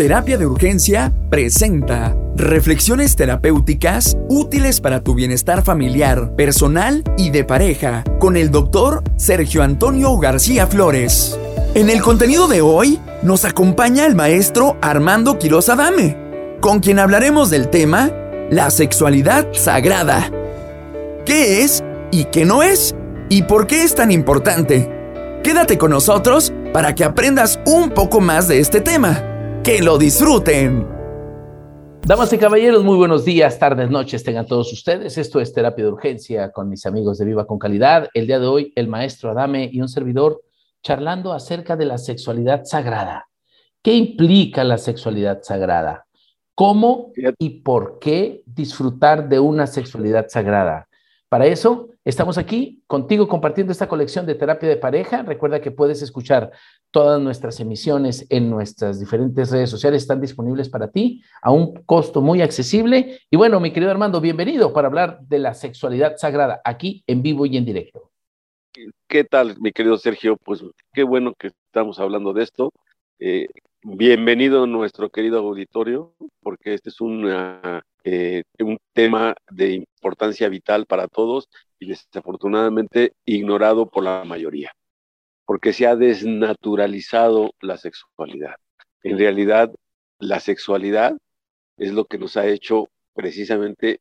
Terapia de Urgencia presenta reflexiones terapéuticas útiles para tu bienestar familiar, personal y de pareja con el doctor Sergio Antonio García Flores. En el contenido de hoy nos acompaña el maestro Armando Quiroz Adame, con quien hablaremos del tema la sexualidad sagrada. ¿Qué es y qué no es? ¿Y por qué es tan importante? Quédate con nosotros para que aprendas un poco más de este tema. ¡Que lo disfruten! Damas y caballeros, muy buenos días, tardes, noches tengan todos ustedes. Esto es Terapia de Urgencia con mis amigos de Viva con Calidad. El día de hoy, el maestro Adame y un servidor charlando acerca de la sexualidad sagrada. ¿Qué implica la sexualidad sagrada? ¿Cómo y por qué disfrutar de una sexualidad sagrada? Para eso, estamos aquí contigo compartiendo esta colección de terapia de pareja. Recuerda que puedes escuchar todas nuestras emisiones en nuestras diferentes redes sociales. Están disponibles para ti a un costo muy accesible. Y bueno, mi querido Armando, bienvenido para hablar de la sexualidad sagrada aquí en vivo y en directo. ¿Qué tal, mi querido Sergio? Pues qué bueno que estamos hablando de esto. Eh, bienvenido a nuestro querido auditorio, porque este es eh, un tema de importancia vital para todos y desafortunadamente ignorado por la mayoría, porque se ha desnaturalizado la sexualidad. En realidad, la sexualidad es lo que nos ha hecho precisamente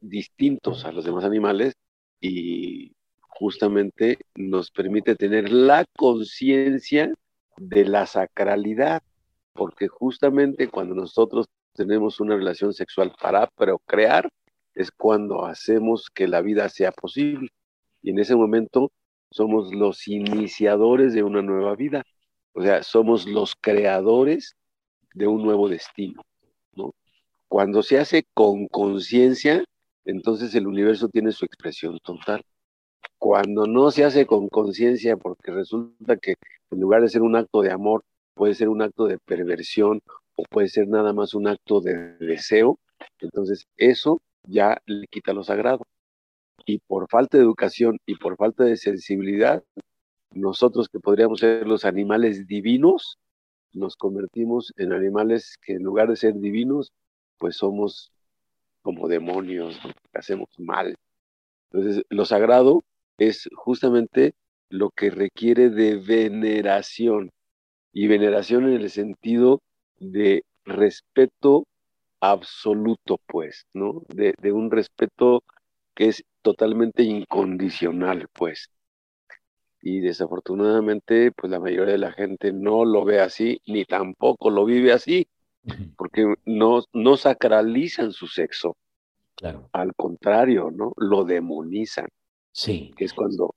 distintos a los demás animales y justamente nos permite tener la conciencia de la sacralidad, porque justamente cuando nosotros tenemos una relación sexual para procrear, es cuando hacemos que la vida sea posible. Y en ese momento somos los iniciadores de una nueva vida. O sea, somos los creadores de un nuevo destino. ¿no? Cuando se hace con conciencia, entonces el universo tiene su expresión total. Cuando no se hace con conciencia, porque resulta que en lugar de ser un acto de amor, puede ser un acto de perversión o puede ser nada más un acto de deseo, entonces eso ya le quita lo sagrado. Y por falta de educación y por falta de sensibilidad, nosotros que podríamos ser los animales divinos, nos convertimos en animales que en lugar de ser divinos, pues somos como demonios, hacemos mal. Entonces, lo sagrado es justamente lo que requiere de veneración, y veneración en el sentido de respeto absoluto, pues, ¿no? De, un respeto que es totalmente incondicional, pues. Y desafortunadamente, pues la mayoría de la gente no lo ve así, ni tampoco lo vive así, porque no, no sacralizan su sexo. Claro. Al contrario, ¿no? Lo demonizan. Sí. Que es cuando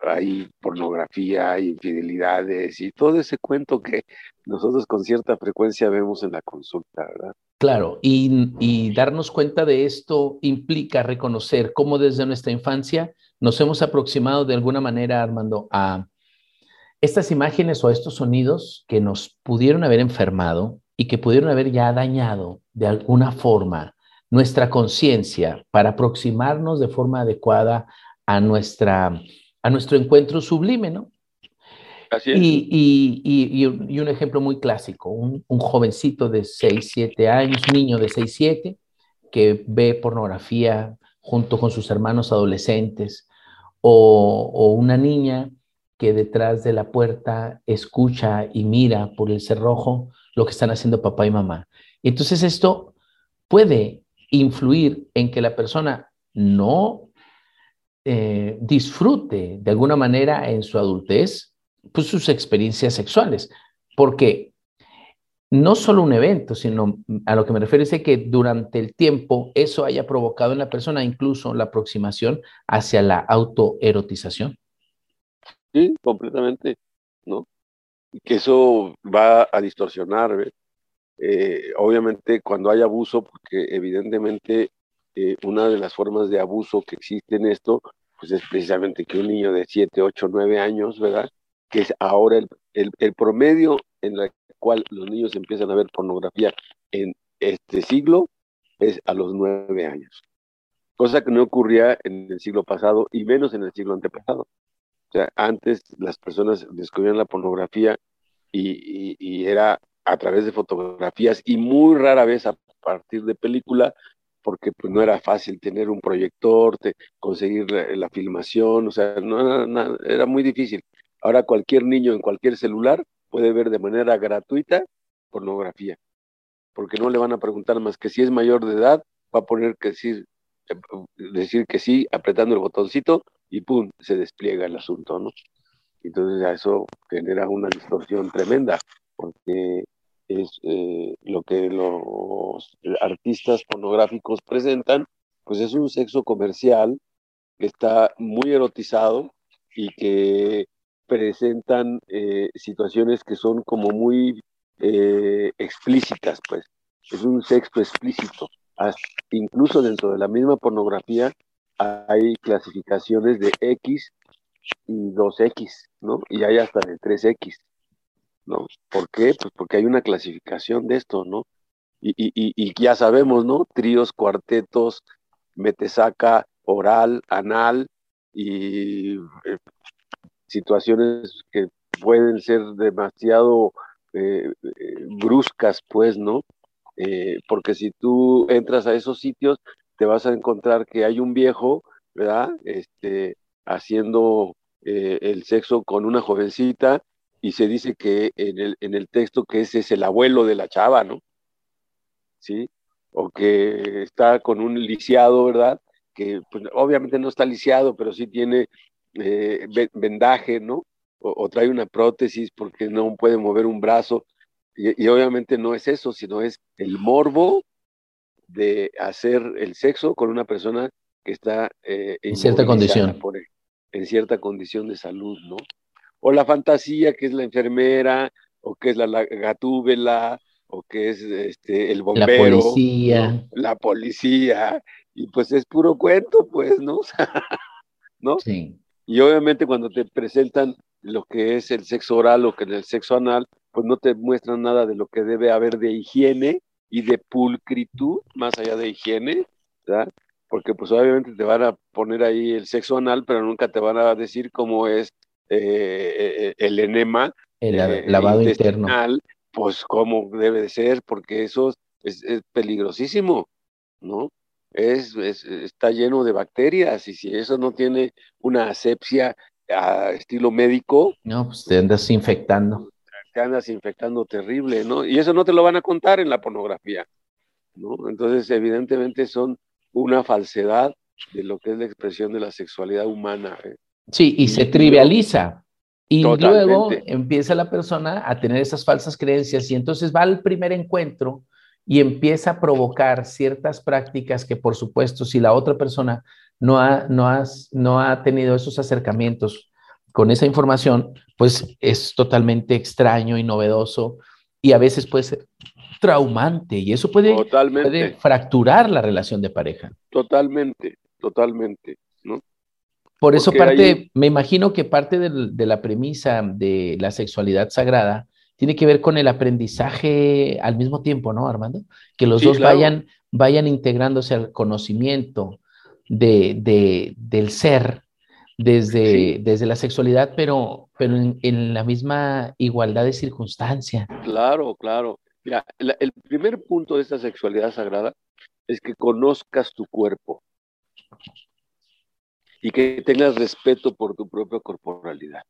hay pornografía, hay infidelidades y todo ese cuento que nosotros con cierta frecuencia vemos en la consulta, ¿verdad? Claro, y, darnos cuenta de esto implica reconocer cómo desde nuestra infancia nos hemos aproximado de alguna manera, Armando, a estas imágenes o estos sonidos que nos pudieron haber enfermado y que pudieron haber ya dañado de alguna forma nuestra conciencia para aproximarnos de forma adecuada a nuestra a nuestro encuentro sublime, ¿no? Así es. Y, un ejemplo muy clásico, un, jovencito de 6, 7 años, niño de 6, 7, que ve pornografía junto con sus hermanos adolescentes, o, o una niña que detrás de la puerta escucha y mira por el cerrojo lo que están haciendo papá y mamá. Entonces esto puede influir en que la persona no eh, disfrute de alguna manera en su adultez pues, sus experiencias sexuales. Porque no solo un evento, sino a lo que me refiero es que durante el tiempo eso haya provocado en la persona incluso la aproximación hacia la autoerotización. Sí, completamente, ¿no? Que eso va a distorsionar, eh, obviamente cuando hay abuso, porque evidentemente eh, una de las formas de abuso que existe en esto pues es precisamente que un niño de 7, 8, 9 años, ¿verdad? Que es ahora el, el, promedio en el cual los niños empiezan a ver pornografía en este siglo es a los 9 años. Cosa que no ocurría en el siglo pasado y menos en el siglo antepasado. O sea, antes las personas descubrían la pornografía y, y, era a través de fotografías y muy rara vez a partir de película, porque pues, no era fácil tener un proyector, conseguir la, filmación, o sea, no era muy difícil. Ahora cualquier niño en cualquier celular puede ver de manera gratuita pornografía, porque no le van a preguntar más que si es mayor de edad, va a poner que decir, decir que sí, apretando el botoncito y pum, se despliega el asunto, ¿no? Entonces eso genera una distorsión tremenda, porque es eh, lo que los artistas pornográficos presentan, pues es un sexo comercial que está muy erotizado y que presentan eh, situaciones que son como muy eh, explícitas, pues. Es un sexo explícito. incluso dentro de la misma pornografía hay clasificaciones de X y 2X, ¿no? Y hay hasta de 3X, ¿no? ¿Por qué? Pues porque hay una clasificación de esto, ¿no? Y, y, y ya sabemos, ¿no? Tríos, cuartetos, metesaca, oral, anal y eh, situaciones que pueden ser demasiado eh, bruscas, pues, ¿no? Eh, porque si tú entras a esos sitios, te vas a encontrar que hay un viejo, ¿verdad? Este, haciendo el sexo con una jovencita y se dice que en el, en el texto que ese es el abuelo de la chava, ¿no? ¿Sí? O que está con un lisiado, ¿verdad? Que pues, obviamente no está lisiado, pero sí tiene eh, vendaje, ¿no? O, trae una prótesis porque no puede mover un brazo. Y, obviamente no es eso, sino es el morbo de hacer el sexo con una persona que está eh, en cierta condición. en cierta condición de salud, ¿no? O la fantasía que es la enfermera, o que es la, gatúbela, o que es este, el bombero. La policía. La policía. Y pues es puro cuento, pues, ¿no? ¿No? Sí. Y obviamente cuando te presentan lo que es el sexo oral o que es el sexo anal, pues no te muestran nada de lo que debe haber de higiene y de pulcritud, más allá de higiene, ¿verdad? Porque pues obviamente te van a poner ahí el sexo anal, pero nunca te van a decir cómo es eh, eh, el enema. El eh, lavado interno. Pues cómo debe de ser, porque eso es, es peligrosísimo, ¿no? es, está lleno de bacterias y si eso no tiene una asepsia a estilo médico. No, pues te andas infectando. Te andas infectando terrible, ¿no? Y eso no te lo van a contar en la pornografía, ¿no? Entonces, evidentemente son una falsedad de lo que es la expresión de la sexualidad humana. ¿eh? Sí, y, se trivializa. Y luego empieza la persona a tener esas falsas creencias y entonces va al primer encuentro y empieza a provocar ciertas prácticas que, por supuesto, si la otra persona no ha, no no ha tenido esos acercamientos con esa información, pues es totalmente extraño y novedoso y a veces puede ser traumante y eso puede, puede fracturar la relación de pareja. Totalmente, totalmente, ¿no? Por eso parte, me imagino que parte de la premisa de la sexualidad sagrada tiene que ver con el aprendizaje al mismo tiempo, ¿no, Armando? Que los dos vayan, vayan integrándose al conocimiento de, del ser desde, desde la sexualidad, pero, pero en, la misma igualdad de circunstancia. Claro, claro. Mira, el primer punto de esta sexualidad sagrada es que conozcas tu cuerpo y que tengas respeto por tu propia corporalidad.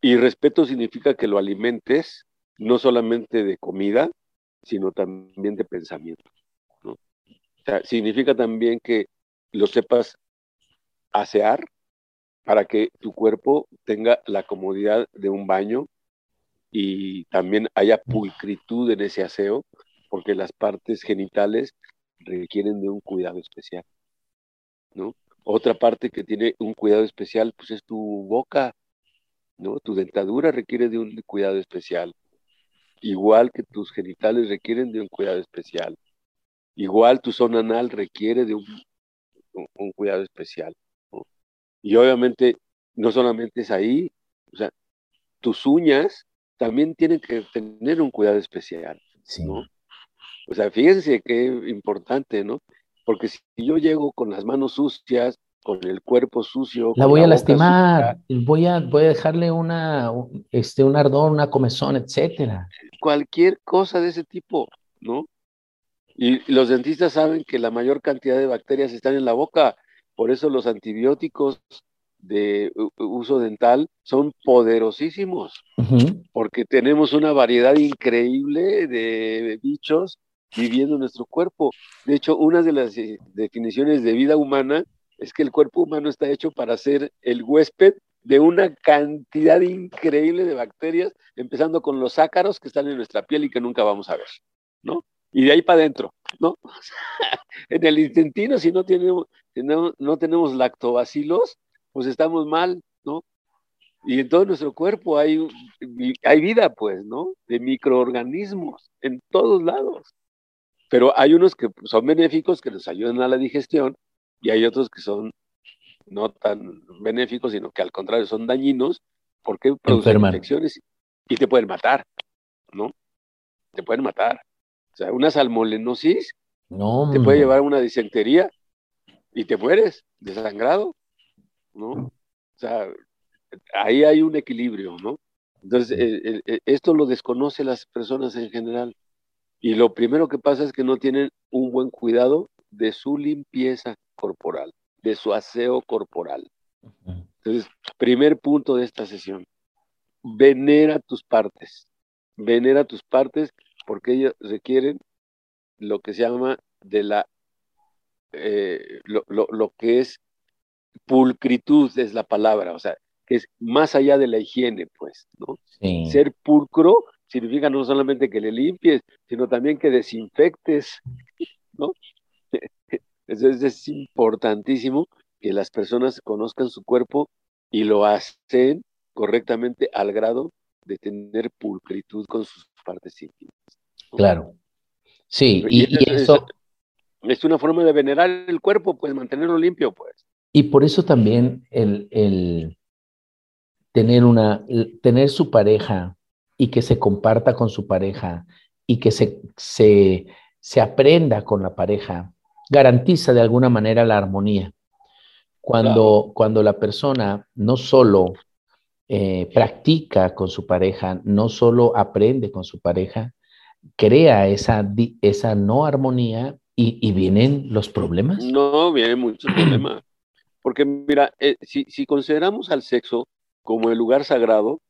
Y respeto significa que lo alimentes no solamente de comida, sino también de pensamiento. O sea, significa también que lo sepas asear para que tu cuerpo tenga la comodidad de un baño y también haya pulcritud en ese aseo, porque las partes genitales requieren de un cuidado especial. ¿no? Otra parte que tiene un cuidado especial, pues es tu boca, ¿no? Tu dentadura requiere de un cuidado especial, igual que tus genitales requieren de un cuidado especial, igual tu zona anal requiere de un, cuidado especial. Y obviamente, no solamente es ahí, o sea, tus uñas también tienen que tener un cuidado especial, ¿no? O sea, fíjense qué importante, ¿no? Porque si yo llego con las manos sucias con el cuerpo sucio. La voy a lastimar, voy a, voy a dejarle una, este, un ardor, una comezón, etcétera. Cualquier cosa de ese tipo, ¿no? Y los dentistas saben que la mayor cantidad de bacterias están en la boca, por eso los antibióticos de uso dental son poderosísimos, porque tenemos una variedad increíble de bichos viviendo en nuestro cuerpo. De hecho, una de las eh, definiciones de vida humana es que el cuerpo humano está hecho para ser el huésped de una cantidad increíble de bacterias, empezando con los ácaros que están en nuestra piel y que nunca vamos a ver, ¿no? Y de ahí para adentro, ¿no? en el intestino, si no tenemos, no tenemos lactobacilos, pues estamos mal, ¿no? Y en todo nuestro cuerpo hay, hay vida, pues, ¿no? De microorganismos, en todos lados. Pero hay unos que son benéficos, que nos ayudan a la digestión, y hay otros que son no tan benéficos, sino que al contrario son dañinos, porque producen infecciones y te pueden matar, ¿no? Te pueden matar. O sea, una salmonellosis no, te puede llevar a una disentería y te mueres desangrado, ¿no? O sea, ahí hay un equilibrio, ¿no? Entonces, eh, eh, esto lo desconoce las personas en general. Y lo primero que pasa es que no tienen un buen cuidado de su limpieza corporal, de su aseo corporal. Entonces, primer punto de esta sesión, venera tus partes, venera tus partes porque ellas requieren lo que se llama de la, eh, lo, que es pulcritud es la palabra, o sea, que es más allá de la higiene, pues, ¿no? Ser pulcro significa no solamente que le limpies, sino también que desinfectes, ¿no? Entonces es importantísimo que las personas conozcan su cuerpo y lo hacen correctamente al grado de tener pulcritud con sus partes íntimas. Claro. Sí, y, eso... Es, una forma de venerar el cuerpo, pues mantenerlo limpio, pues. Y por eso también el, el tener, una, tener su pareja y que se comparta con su pareja y que se, se, se aprenda con la pareja, garantiza de alguna manera la armonía. Cuando, cuando la persona no solo eh, practica con su pareja, no solo aprende con su pareja, crea esa, esa no armonía y, vienen los problemas. No, vienen muchos problemas. Porque mira, eh, si, si consideramos al sexo como el lugar sagrado,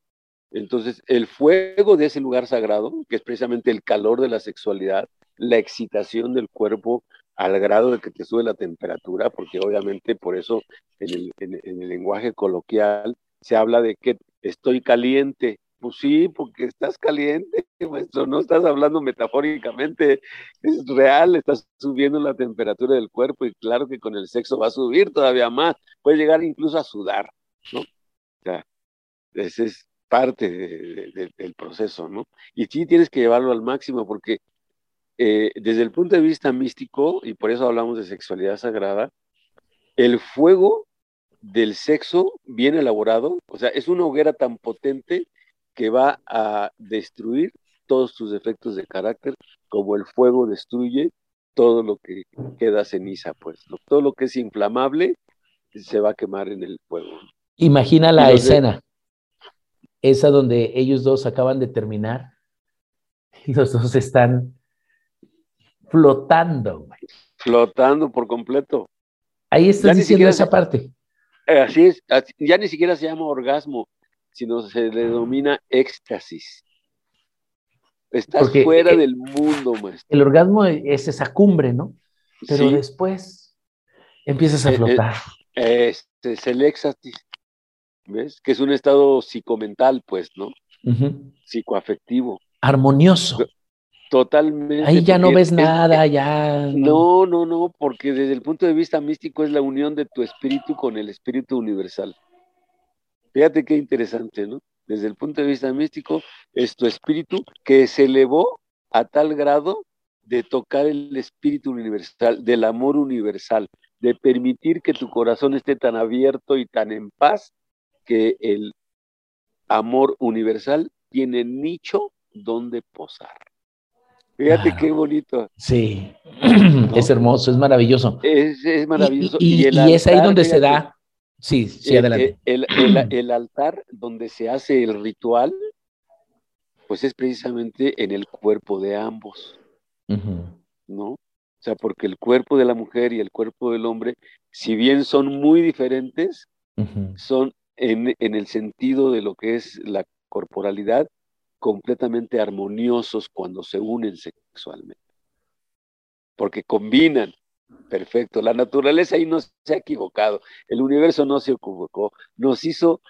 entonces, el fuego de ese lugar sagrado, que es precisamente el calor de la sexualidad, la excitación del cuerpo al grado de que te sube la temperatura, porque obviamente por eso en el, lenguaje coloquial se habla de que estoy caliente. Pues sí, porque estás caliente, no estás hablando metafóricamente, es real, estás subiendo la temperatura del cuerpo y claro que con el sexo va a subir todavía más, puede llegar incluso a sudar, ¿no? O sea, ese es parte del proceso, ¿no? Y sí tienes que llevarlo al máximo porque eh, desde el punto de vista místico, y por eso hablamos de sexualidad sagrada, el fuego del sexo bien elaborado, o sea, es una hoguera tan potente que va a destruir todos tus defectos de carácter, como el fuego destruye todo lo que queda ceniza, pues, todo lo que es inflamable se va a quemar en el fuego. Imagina la escena esa donde ellos dos acaban de terminar y los dos están flotando. Flotando por completo. Ahí estás diciendo esa parte. Eh, así es, ya ni siquiera se llama orgasmo, sino se le denomina éxtasis. Estás fuera del mundo, maestro. El orgasmo es esa cumbre, ¿no? Pero después empiezas a eh, eh, flotar. este es el éxtasis. ¿Ves? Que es un estado psicomental, pues, ¿no? Psicoafectivo. Armonioso. Totalmente. Ahí ya no ves nada, ya. No, no, no, porque desde el punto de vista místico es la unión de tu espíritu con el espíritu universal. Fíjate qué interesante, ¿no? Desde el punto de vista místico es tu espíritu que se elevó a tal grado de tocar el espíritu universal, del amor universal, de permitir que tu corazón esté tan abierto y tan en paz que el amor universal tiene nicho donde posar. Fíjate qué bonito. Sí, es hermoso, es maravilloso. Es, es maravilloso. Y, es ahí donde se da. Sí, sí, adelante. El, altar donde se hace el ritual, pues es precisamente en el cuerpo de ambos, ¿no? O sea, porque el cuerpo de la mujer y el cuerpo del hombre, si bien son muy diferentes, son en, en el sentido de lo que es la corporalidad, completamente armoniosos cuando se unen sexualmente. Porque combinan. Perfecto. La naturaleza ahí no se ha equivocado. El universo no se equivocó. Nos hizo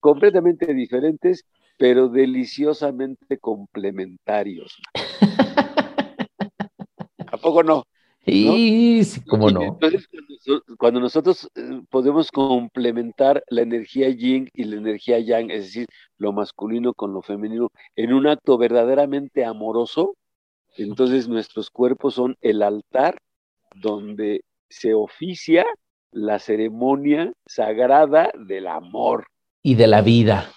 completamente diferentes, pero deliciosamente complementarios. ¿A poco no? Sí, sí, cómo no. Entonces, cuando nosotros eh, podemos complementar la energía yin y la energía yang, es decir, lo masculino con lo femenino, en un acto verdaderamente amoroso, entonces nuestros cuerpos son el altar donde se oficia la ceremonia sagrada del amor. Y de la vida.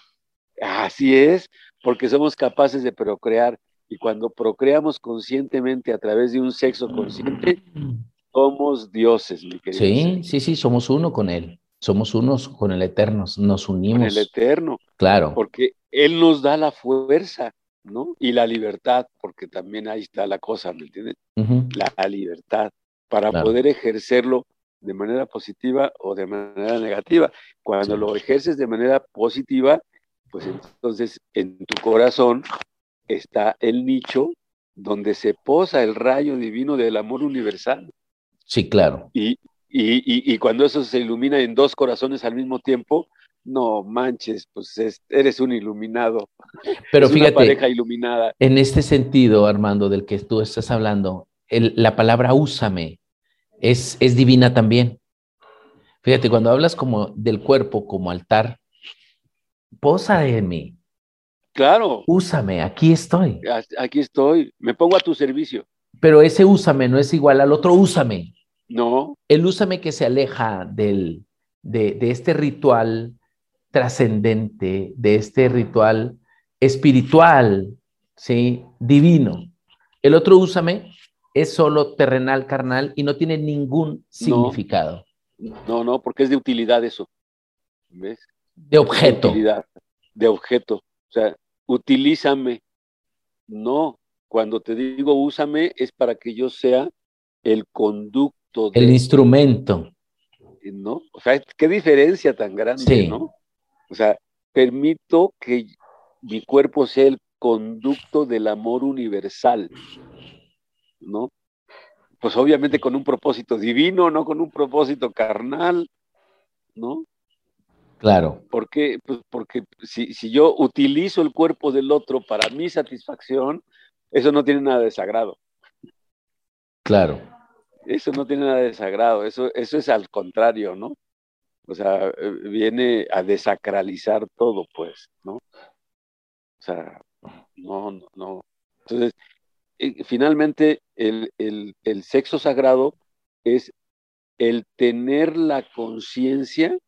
Así es, porque somos capaces de procrear y cuando procreamos conscientemente a través de un sexo consciente, somos dioses, mi querido. Sí, sí, sí, somos uno con Él. Somos unos con el Eterno, nos unimos. Con el Eterno. Claro. Porque Él nos da la fuerza, ¿no? Y la libertad, porque también ahí está la cosa, ¿me entiendes? la, libertad, para poder ejercerlo de manera positiva o de manera negativa. Cuando lo ejerces de manera positiva, pues entonces en tu corazón está el nicho donde se posa el rayo divino del amor universal. Sí, claro. Y, y, y, cuando eso se ilumina en dos corazones al mismo tiempo, no manches, pues eres un iluminado. Pero fíjate, una pareja iluminada. En este sentido, Armando, del que tú estás hablando, la palabra úsame es, es divina también. Fíjate, cuando hablas como del cuerpo como altar, posa en mí, Claro. Úsame, aquí estoy. Aquí estoy, me pongo a tu servicio. Pero ese úsame no es igual al otro úsame. No. El úsame que se aleja del, de, este ritual trascendente, de este ritual espiritual, ¿sí? Divino. El otro úsame es solo terrenal, carnal y no tiene ningún significado. No, no, porque es de utilidad eso. ¿Ves? De objeto. De, utilidad, de objeto. O sea, utilízame. No, cuando te digo úsame es para que yo sea el conducto. el instrumento. ¿No? O sea, qué diferencia tan grande, ¿no? O sea, permito que mi cuerpo sea el conducto del amor universal, ¿no? Pues obviamente con un propósito divino, no con un propósito carnal, ¿no? Claro. Porque, pues porque si, si, yo utilizo el cuerpo del otro para mi satisfacción, eso no tiene nada de sagrado. Claro. Eso no tiene nada de sagrado, eso, eso es al contrario, ¿no? O sea, eh, viene a desacralizar todo, pues, ¿no? O sea, no, no, no. Entonces, eh, finalmente, el, el, el sexo sagrado es el tener la conciencia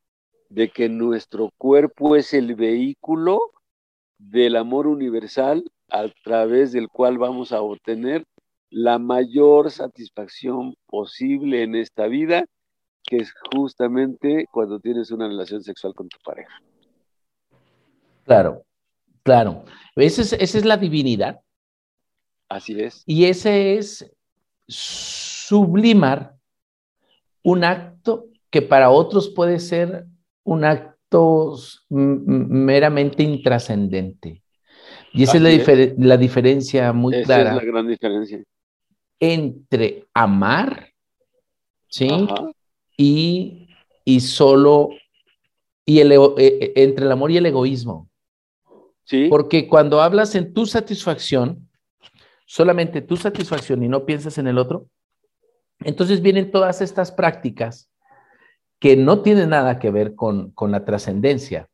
de que nuestro cuerpo es el vehículo del amor universal a través del cual vamos a obtener la mayor satisfacción posible en esta vida, que es justamente cuando tienes una relación sexual con tu pareja. Claro, claro. Esa es, esa es la divinidad. Así es. Y ese es sublimar un acto que para otros puede ser un acto meramente intrascendente. Y esa es, la, la, diferencia muy esa clara. Es la gran diferencia. Entre amar, ¿sí? Y, y, solo, y el, e, e, entre el amor y el egoísmo. Sí. Porque cuando hablas en tu satisfacción, solamente tu satisfacción y no piensas en el otro, entonces vienen todas estas prácticas que no tiene nada que ver con, la trascendencia,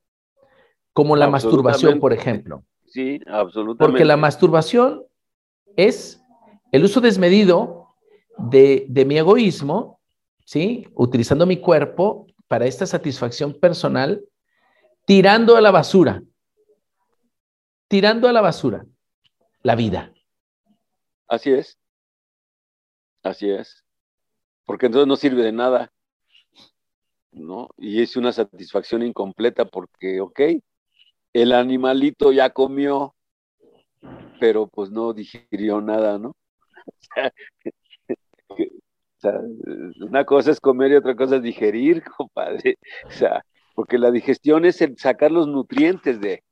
como la masturbación, por ejemplo. Sí, absolutamente. Porque la masturbación es el uso desmedido de, de mi egoísmo, ¿sí? Utilizando mi cuerpo para esta satisfacción personal, tirando a la basura, tirando a la basura la vida. Así es. Así es. Porque entonces no sirve de nada. ¿No? Y es una satisfacción incompleta porque, ok, el animalito ya comió, pero pues no digirió nada, ¿no? O sea, una cosa es comer y otra cosa es digerir, compadre. O sea, porque la digestión es el sacar los nutrientes de,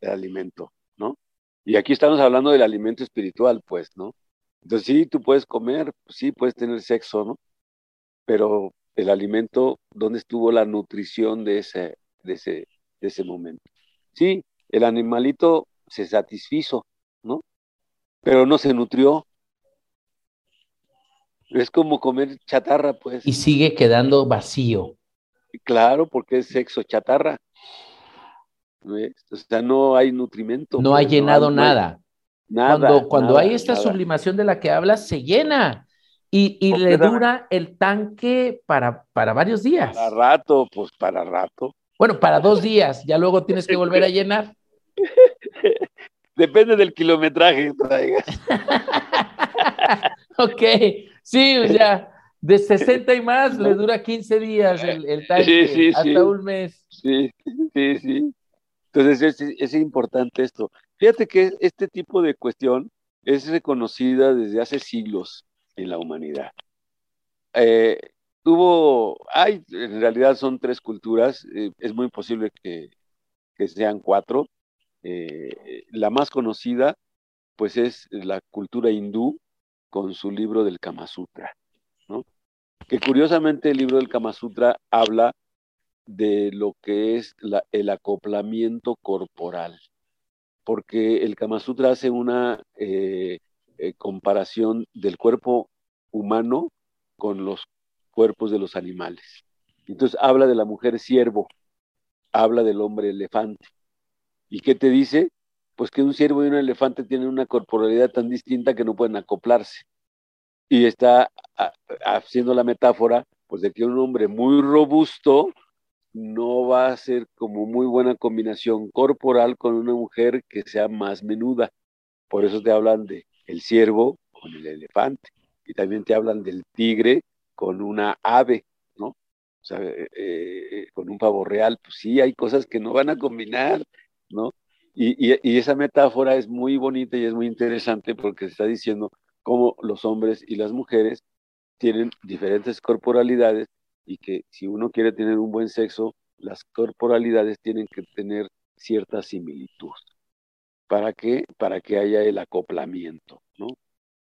del alimento, ¿no? Y aquí estamos hablando del alimento espiritual, pues, ¿no? Entonces sí, tú puedes comer, sí, puedes tener sexo, ¿no? Pero el alimento, ¿dónde estuvo la nutrición de ese, de ese, de ese momento? Sí, el animalito se satisfizo, ¿no? Pero no se nutrió, es como comer chatarra, pues. Y sigue quedando vacío. Claro, porque es sexo chatarra. O sea, no hay nutrimento. No ha pues, llenado nada. Nada. Cuando, hay esta sublimación de la que hablas, se llena. Y, le dura el tanque para, para varios días. Para rato, pues para rato. Bueno, para dos días, ya luego tienes que volver a llenar. Depende del kilometraje que traigas. ok, Sí, o sea, de 60 y más le dura 15 días el, el tanque, hasta un mes. Sí, sí, sí. Entonces es, importante esto. Fíjate que este tipo de cuestión es reconocida desde hace siglos en la humanidad. Eh, hubo, hay, en realidad son tres culturas, eh, es muy posible que, sean cuatro. Eh, la más conocida, pues es la cultura hindú, con su libro del Kama Sutra, ¿no? Que curiosamente el libro del Kama Sutra habla de lo que es el acoplamiento corporal, porque el Kama Sutra hace una eh, eh, comparación del cuerpo humano con los cuerpos de los animales. Entonces habla de la mujer siervo, habla del hombre elefante. ¿Y qué te dice? pues que un ciervo y un elefante tienen una corporalidad tan distinta que no pueden acoplarse. Y está haciendo la metáfora, pues de que un hombre muy robusto no va a ser como muy buena combinación corporal con una mujer que sea más menuda. Por eso te hablan de el ciervo con el elefante. Y también te hablan del tigre con una ave, ¿no? O sea, eh, eh, con un pavo real. Pues sí, hay cosas que no van a combinar, ¿no? Y, esa metáfora es muy bonita y es muy interesante porque está diciendo cómo los hombres y las mujeres tienen diferentes corporalidades y que si uno quiere tener un buen sexo, las corporalidades tienen que tener cierta similitud. ¿Para qué? Para que haya el acoplamiento, ¿no?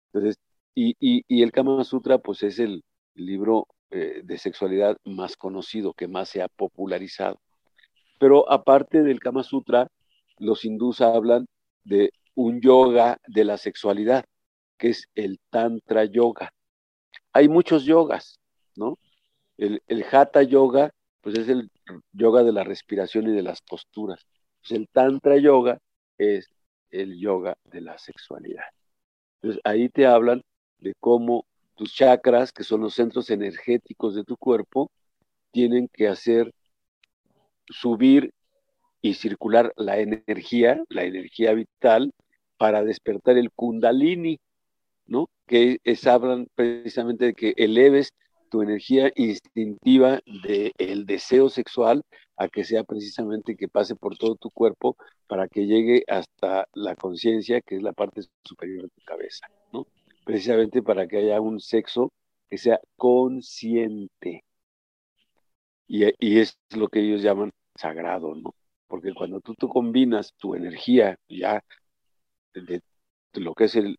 Entonces, y, el Kama Sutra, pues es el libro eh, de sexualidad más conocido, que más se ha popularizado. Pero aparte del Kama Sutra, los hindús hablan de un yoga de la sexualidad, que es el Tantra Yoga. Hay muchos yogas, ¿no? El, el Hatha Yoga, pues es el yoga de la respiración y de las posturas. Pues el Tantra Yoga es el yoga de la sexualidad. Entonces ahí te hablan de cómo tus chakras, que son los centros energéticos de tu cuerpo, tienen que hacer subir y circular la energía, la energía vital, para despertar el kundalini, ¿no? Que es, hablan precisamente de que eleves tu energía instintiva del deseo sexual a que sea precisamente que pase por todo tu cuerpo para que llegue hasta la conciencia, que es la parte superior de tu cabeza, ¿no? Precisamente para que haya un sexo que sea consciente. Y, y es lo que ellos llaman sagrado, ¿no? porque cuando tú, tú combinas tu energía ya de, lo que es el,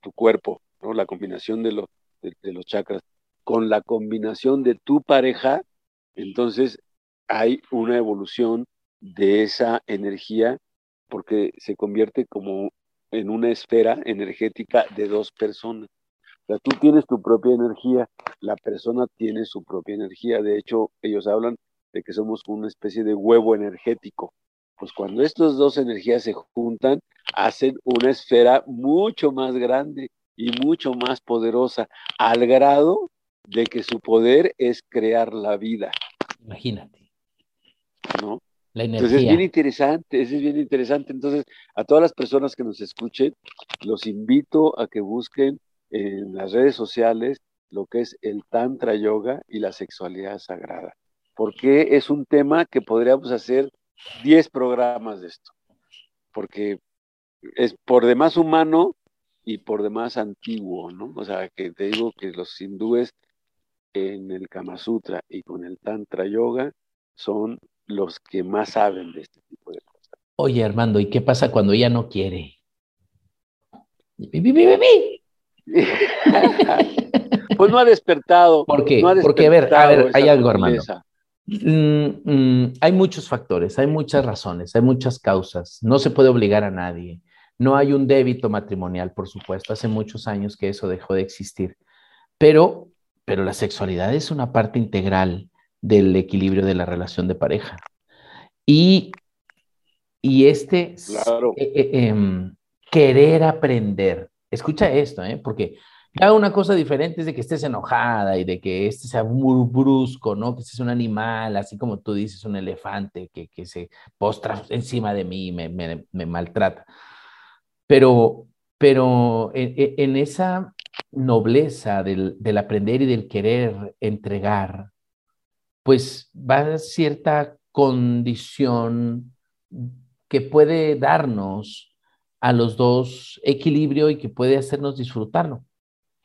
tu cuerpo, ¿no? la combinación de, de, los chakras, con la combinación de tu pareja, entonces hay una evolución de esa energía porque se convierte como en una esfera energética de dos personas. O sea, tú tienes tu propia energía, la persona tiene su propia energía. De hecho, ellos hablan de que somos una especie de huevo energético. Pues cuando estas dos energías se juntan, hacen una esfera mucho más grande y mucho más poderosa, al grado de que su poder es crear la vida. Imagínate. ¿No? La energía. Entonces es bien interesante, es bien interesante. Entonces, a todas las personas que nos escuchen, los invito a que busquen en las redes sociales lo que es el Tantra Yoga y la sexualidad sagrada, porque es un tema que podríamos hacer 10 programas de esto, porque es por demás humano y por demás antiguo, ¿no? O sea, que te digo que los hindúes en el Kama Sutra y con el Tantra Yoga son los que más saben de este tipo de cosas. Oye, Armando, ¿y qué pasa cuando ella no quiere? pues no ha despertado. ¿Por qué? No ha Porque, a ver, a ver, hay algo, Armando. Mm, mm, hay muchos factores, hay muchas razones, hay muchas causas. No se puede obligar a nadie. No hay un débito matrimonial, por supuesto. Hace muchos años que eso dejó de existir. Pero, pero la sexualidad es una parte integral del equilibrio de la relación de pareja. Y, y este Claro. eh, querer aprender. Escucha esto, ¿eh? porque cada una cosa diferente es de que estés enojada y de que este sea muy brusco, ¿no? Que este es un animal, así como tú dices, un elefante que, que se postra encima de mí y me, me- me maltrata. Pero, pero en, en- en esa nobleza del, del aprender y del querer entregar, pues va cierta condición que puede darnos a los dos equilibrio y que puede hacernos disfrutarlo.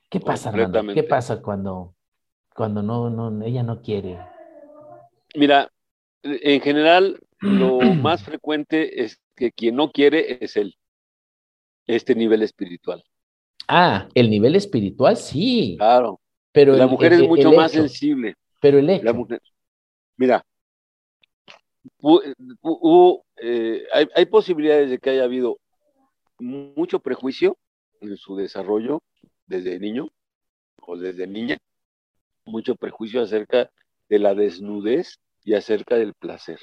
¿Qué pasa, Armando? ¿Qué pasa cuando, cuando no, no, ella no quiere? Mira, en general, lo más frecuente es que quien no quiere es él, este nivel espiritual. Ah, el nivel espiritual sí, Claro, pero la el- mujer el- es mucho más hecho, sensible. Pero el hecho, La mujer, mira, hu- hu- hubo, eh, hay, hay posibilidades de que haya habido mucho prejuicio en su desarrollo desde niño o desde niña, mucho prejuicio acerca de la desnudez y acerca del placer.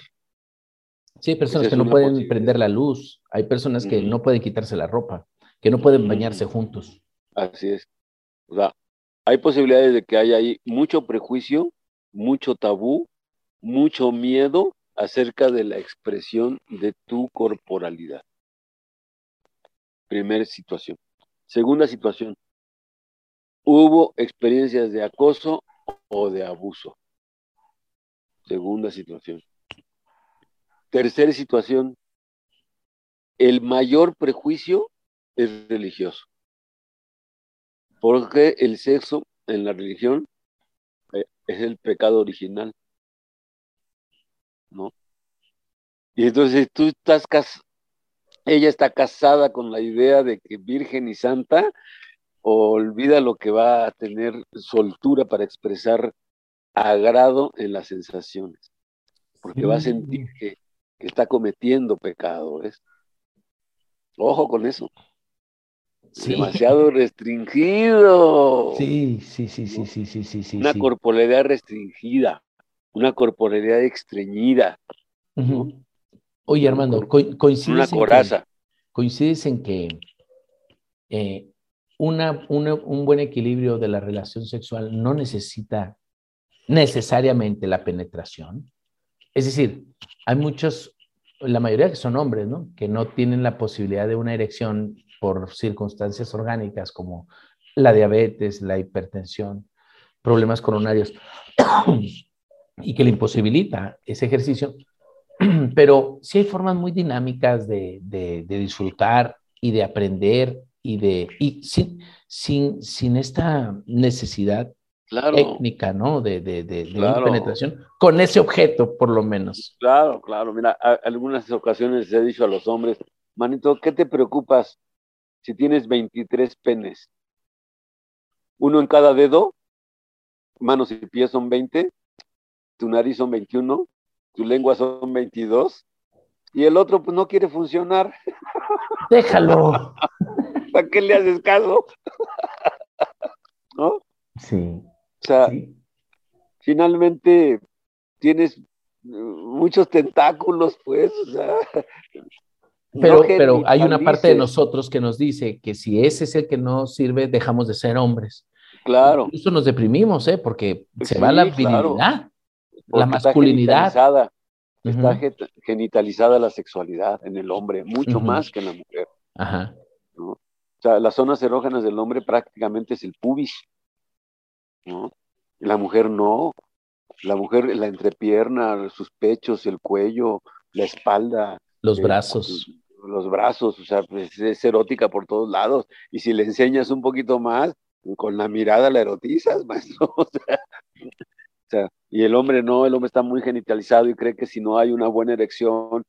Sí, hay personas esa que no pueden prender la luz, hay personas que no pueden quitarse la ropa, que no pueden bañarse juntos. Así es. O sea, hay posibilidades de que haya ahí mucho prejuicio, mucho tabú, mucho miedo acerca de la expresión de tu corporalidad. Primera situación. Segunda situación. Hubo experiencias de acoso o de abuso. Segunda situación. Tercera situación. El mayor prejuicio es religioso. Porque el sexo en la religión eh, es el pecado original. ¿No? Y entonces tú estás cas ella está casada con la idea de que virgen y santa, olvida lo que va a tener soltura para expresar agrado en las sensaciones. Porque va a sentir que, que está cometiendo pecado, ¿ves? Ojo con eso. Sí. Demasiado restringido. Sí, sí, sí, sí, sí, sí, sí, sí. una sí. corporalidad restringida, una corporalidad estreñida. Oye, Armando, co- coincides una en que- coraza. coincides en que eh, una, una- un buen equilibrio de la relación sexual no necesita necesariamente la penetración. Es decir, hay muchos, la mayoría que son hombres, ¿no? Que no tienen la posibilidad de una erección por circunstancias orgánicas como la diabetes, la hipertensión, problemas coronarios, y que le imposibilita ese ejercicio. Pero sí hay formas muy dinámicas de, de- disfrutar y de aprender y de y sin, sin, sin esta necesidad Claro, técnica, ¿no? De, de, de, de una Claro. penetración con ese objeto, por lo menos. claro, claro. Mira, a- algunas ocasiones ha dicho a los hombres, manito, ¿qué te preocupas si tienes 23 penes? Uno en cada dedo, manos y pies son 20, tu nariz son 21, tu lengua son 22, y el otro pues no quiere funcionar. Déjalo. ¿Para qué le haces caso? ¿No? O sea, sí. finalmente tienes eh, muchos tentáculos, pues, o sea, Pero, no pero hay una parte de nosotros que nos dice que si ese es el que no sirve, dejamos de ser hombres. Claro, Incluso nos deprimimos, ¿eh? Porque se va la virilidad, la está masculinidad. genitalizada. Está genitalizada la sexualidad en el hombre, mucho más que en la mujer. Ajá. O sea, las zonas erógenas del hombre prácticamente es el pubis, ¿no? La mujer no. La mujer, la entrepierna, sus pechos, el cuello, la espalda. Los eh, brazos. Los brazos, o sea, pues, es erótica por todos lados. Y si le enseñas un poquito más, con la mirada la erotizas, maestro. O sea, o sea, y el hombre no, el hombre está muy genitalizado y cree que si no hay una buena erección,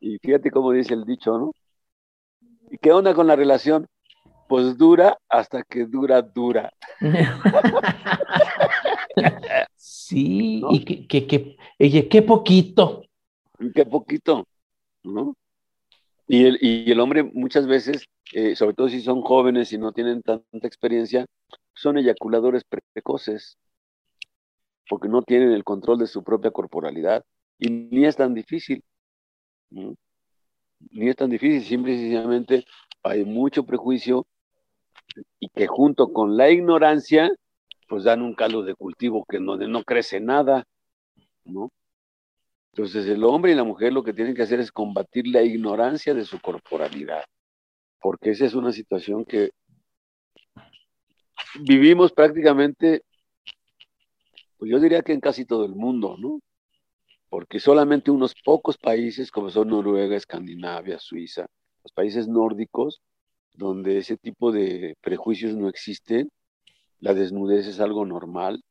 y fíjate cómo dice el dicho, ¿no? ¿Y qué onda con la relación? Pues dura hasta que dura, dura. sí, y que, que, que, qué poquito. Qué poquito, ¿no? Y el, y el hombre muchas veces, eh, sobre todo si son jóvenes y no tienen tanta experiencia, son eyaculadores precoces porque no tienen el control de su propia corporalidad. Y ni es tan difícil. Ni es tan difícil, simple y sencillamente hay mucho prejuicio y que junto con la ignorancia, pues dan un caldo de cultivo que donde no crece nada, ¿no? Entonces el hombre y la mujer lo que tienen que hacer es combatir la ignorancia de su corporalidad, porque esa es una situación que vivimos prácticamente pues yo diría que en casi todo el mundo, ¿no? Porque solamente unos pocos países, como son Noruega, Escandinavia, Suiza, los países nórdicos, donde ese tipo de prejuicios no existen, la desnudez es algo normal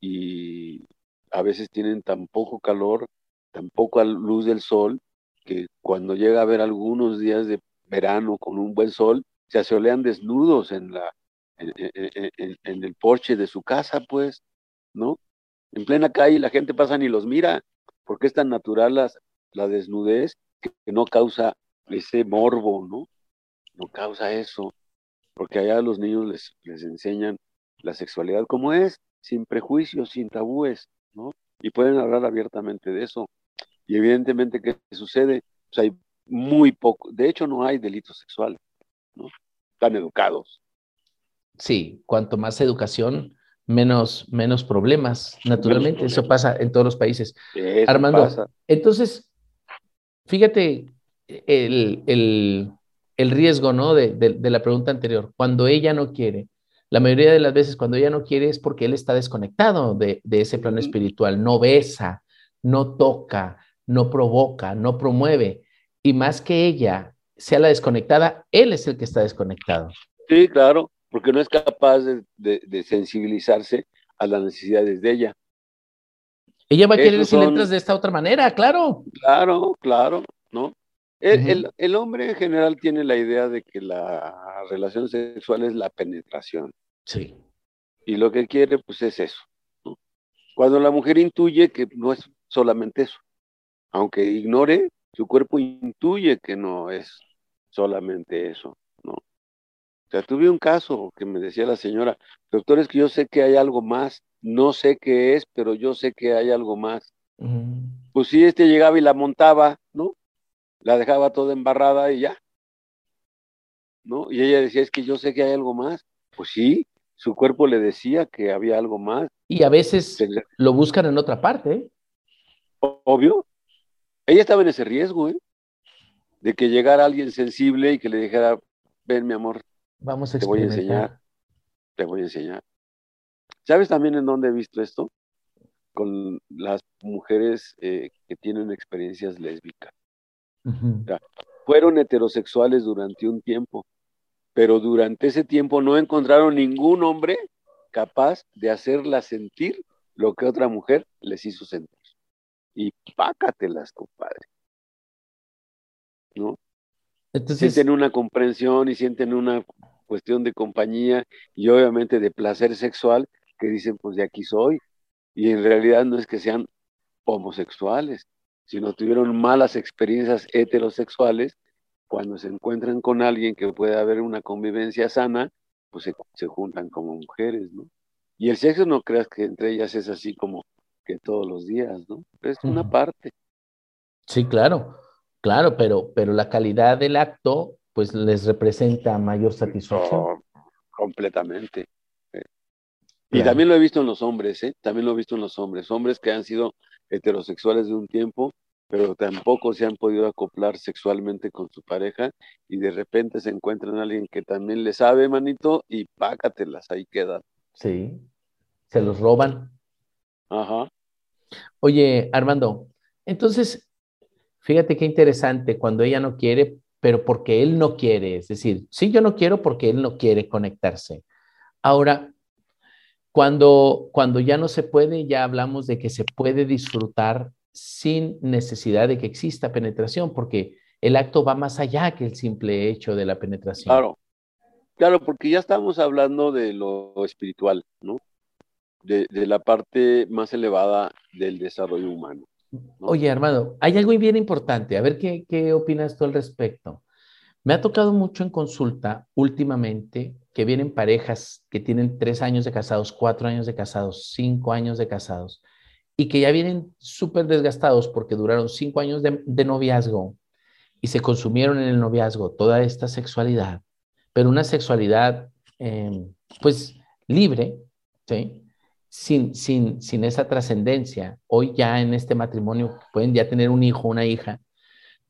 y a veces tienen tan poco calor, tan poca luz del sol, que cuando llega a haber algunos días de verano con un buen sol, se asolean desnudos en, la, en el porche de su casa, pues, ¿no? En plena calle la gente pasa ni los mira, porque es tan natural la desnudez que, no causa ese morbo, ¿no? No causa eso, porque allá los niños les, les enseñan la sexualidad como es, sin prejuicios, sin tabúes, ¿no? Y pueden hablar abiertamente de eso. Y evidentemente, ¿qué sucede? Pues hay muy poco, de hecho no hay delitos sexuales, ¿no? Están educados. Sí, cuanto más educación, menos, menos problemas, naturalmente. Eso pasa en todos los países. Armando, entonces, fíjate el, riesgo, ¿no? De, la pregunta anterior. Cuando ella no quiere, la mayoría de las veces cuando ella no quiere es porque él está desconectado de, ese plano espiritual, no besa, no toca, no provoca, no promueve. Y más que ella sea la desconectada, él es el que está desconectado. Sí, claro porque no es capaz de, sensibilizarse a las necesidades de ella. Ella va a querer si le entras de esta otra manera, claro. Claro, claro, ¿no? El, hombre en general tiene la idea de que la relación sexual es la penetración. Sí. Y lo que quiere, pues es eso. Cuando la mujer intuye que no es solamente eso, aunque ignore, su cuerpo intuye que no es solamente eso. O sea, tuve un caso que me decía la señora, doctor, es que yo sé que hay algo más, no sé qué es, pero yo sé que hay algo más. Pues sí, este llegaba y la montaba, ¿no? La dejaba toda embarrada y ya. ¿No? Y ella decía, es que yo sé que hay algo más. Pues sí, su cuerpo le decía que había algo más. Y a veces lo buscan en otra parte. ¿eh? Obvio. Ella estaba en ese riesgo, ¿eh? De que llegara alguien sensible y que le dijera, ven mi amor, Vamos a Te voy a enseñar. Te voy a enseñar. ¿Sabes también en dónde he visto esto? Con las mujeres eh, que tienen experiencias lésbicas. Fueron heterosexuales durante un tiempo, pero durante ese tiempo no encontraron ningún hombre capaz de hacerlas sentir lo que otra mujer les hizo sentir. Y pácatelas, compadre. ¿No? Entonces, sienten una comprensión y sienten una cuestión de compañía y obviamente de placer sexual que dicen, pues de aquí soy. Y en realidad no es que sean homosexuales, sino tuvieron malas experiencias heterosexuales. Cuando se encuentran con alguien que puede haber una convivencia sana, pues se, juntan como mujeres, ¿no? Y el sexo no creas que entre ellas es así como que todos los días, ¿no? Es una parte. Sí, claro. Claro, pero, pero la calidad del acto, pues les representa mayor satisfacción. completamente. Eh. Y también lo he visto en los hombres, ¿eh? También lo he visto en los hombres. Hombres que han sido heterosexuales de un tiempo pero tampoco se han podido acoplar sexualmente con su pareja y de repente se encuentran a alguien que también le sabe, manito, y págatelas, ahí quedan. Sí, se los roban. Ajá. Oye, Armando, entonces, fíjate qué interesante cuando ella no quiere, pero porque él no quiere, es decir, sí, yo no quiero porque él no quiere conectarse. Ahora, cuando, cuando ya no se puede, ya hablamos de que se puede disfrutar sin necesidad de que exista penetración, porque el acto va más allá que el simple hecho de la penetración. Claro, claro, porque ya estamos hablando de lo espiritual, ¿no? De, la parte más elevada del desarrollo humano. Oye, Armando, hay algo bien importante. A ver qué, qué opinas tú al respecto. Me ha tocado mucho en consulta últimamente que vienen parejas que tienen tres años de casados, cuatro años de casados, cinco años de casados, y que ya vienen súper desgastados porque duraron cinco años de, noviazgo y se consumieron en el noviazgo toda esta sexualidad, pero una sexualidad em, pues libre, ¿sí? Sin, sin, sin esa trascendencia. Hoy ya en este matrimonio pueden ya tener un hijo, una hija,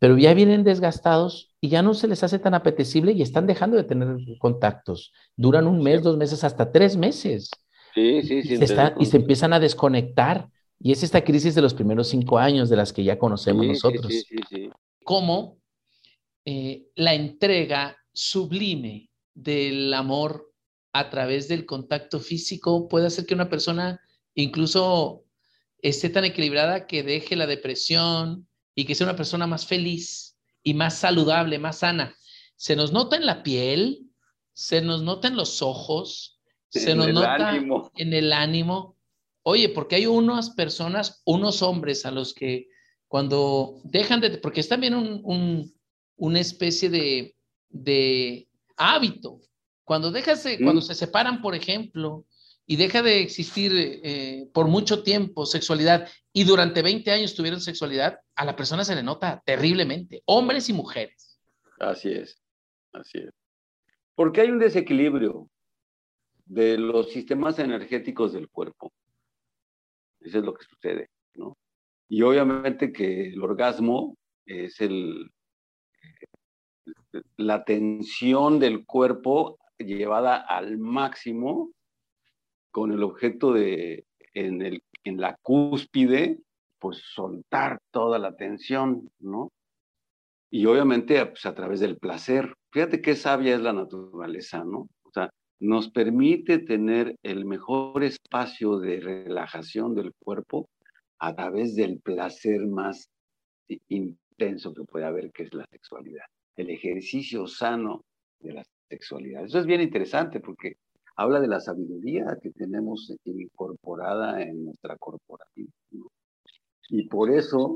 pero ya vienen desgastados y ya no se les hace tan apetecible y están dejando de tener contactos. Duran un mes, dos meses, hasta tres meses. Sí, sí, sí. Y se, y se empiezan a desconectar y es esta crisis de los primeros cinco años de las que ya conocemos nosotros. Sí, sí, Cómo eh, la entrega sublime del amor a través del contacto físico puede hacer que una persona incluso esté tan equilibrada que deje la depresión y que sea una persona más feliz y más saludable, más sana. Se nos nota en la piel, se nos nota en los ojos, se nos nota en el ánimo Oye, porque hay unas personas, unos hombres a los que cuando dejan de, porque es también un, una especie de, de, hábito. Cuando, dejas cuando se separan, por ejemplo, y deja de existir eh, por mucho tiempo sexualidad y durante 20 años tuvieron sexualidad, a la persona se le nota terriblemente, hombres y mujeres. Así es, así es. Porque hay un desequilibrio de los sistemas energéticos del cuerpo. Eso es lo que sucede, ¿no? Y obviamente que el orgasmo es el, la tensión del cuerpo llevada al máximo con el objeto de, en, el, en la cúspide, pues soltar toda la tensión, ¿no? Y obviamente pues, a través del placer. Fíjate qué sabia es la naturaleza, ¿no? O sea, nos permite tener el mejor espacio de relajación del cuerpo a través del placer más intenso que puede haber, que es la sexualidad, el ejercicio sano de la sexualidad. Eso es bien interesante porque habla de la sabiduría que tenemos incorporada en nuestra corporación. Y por eso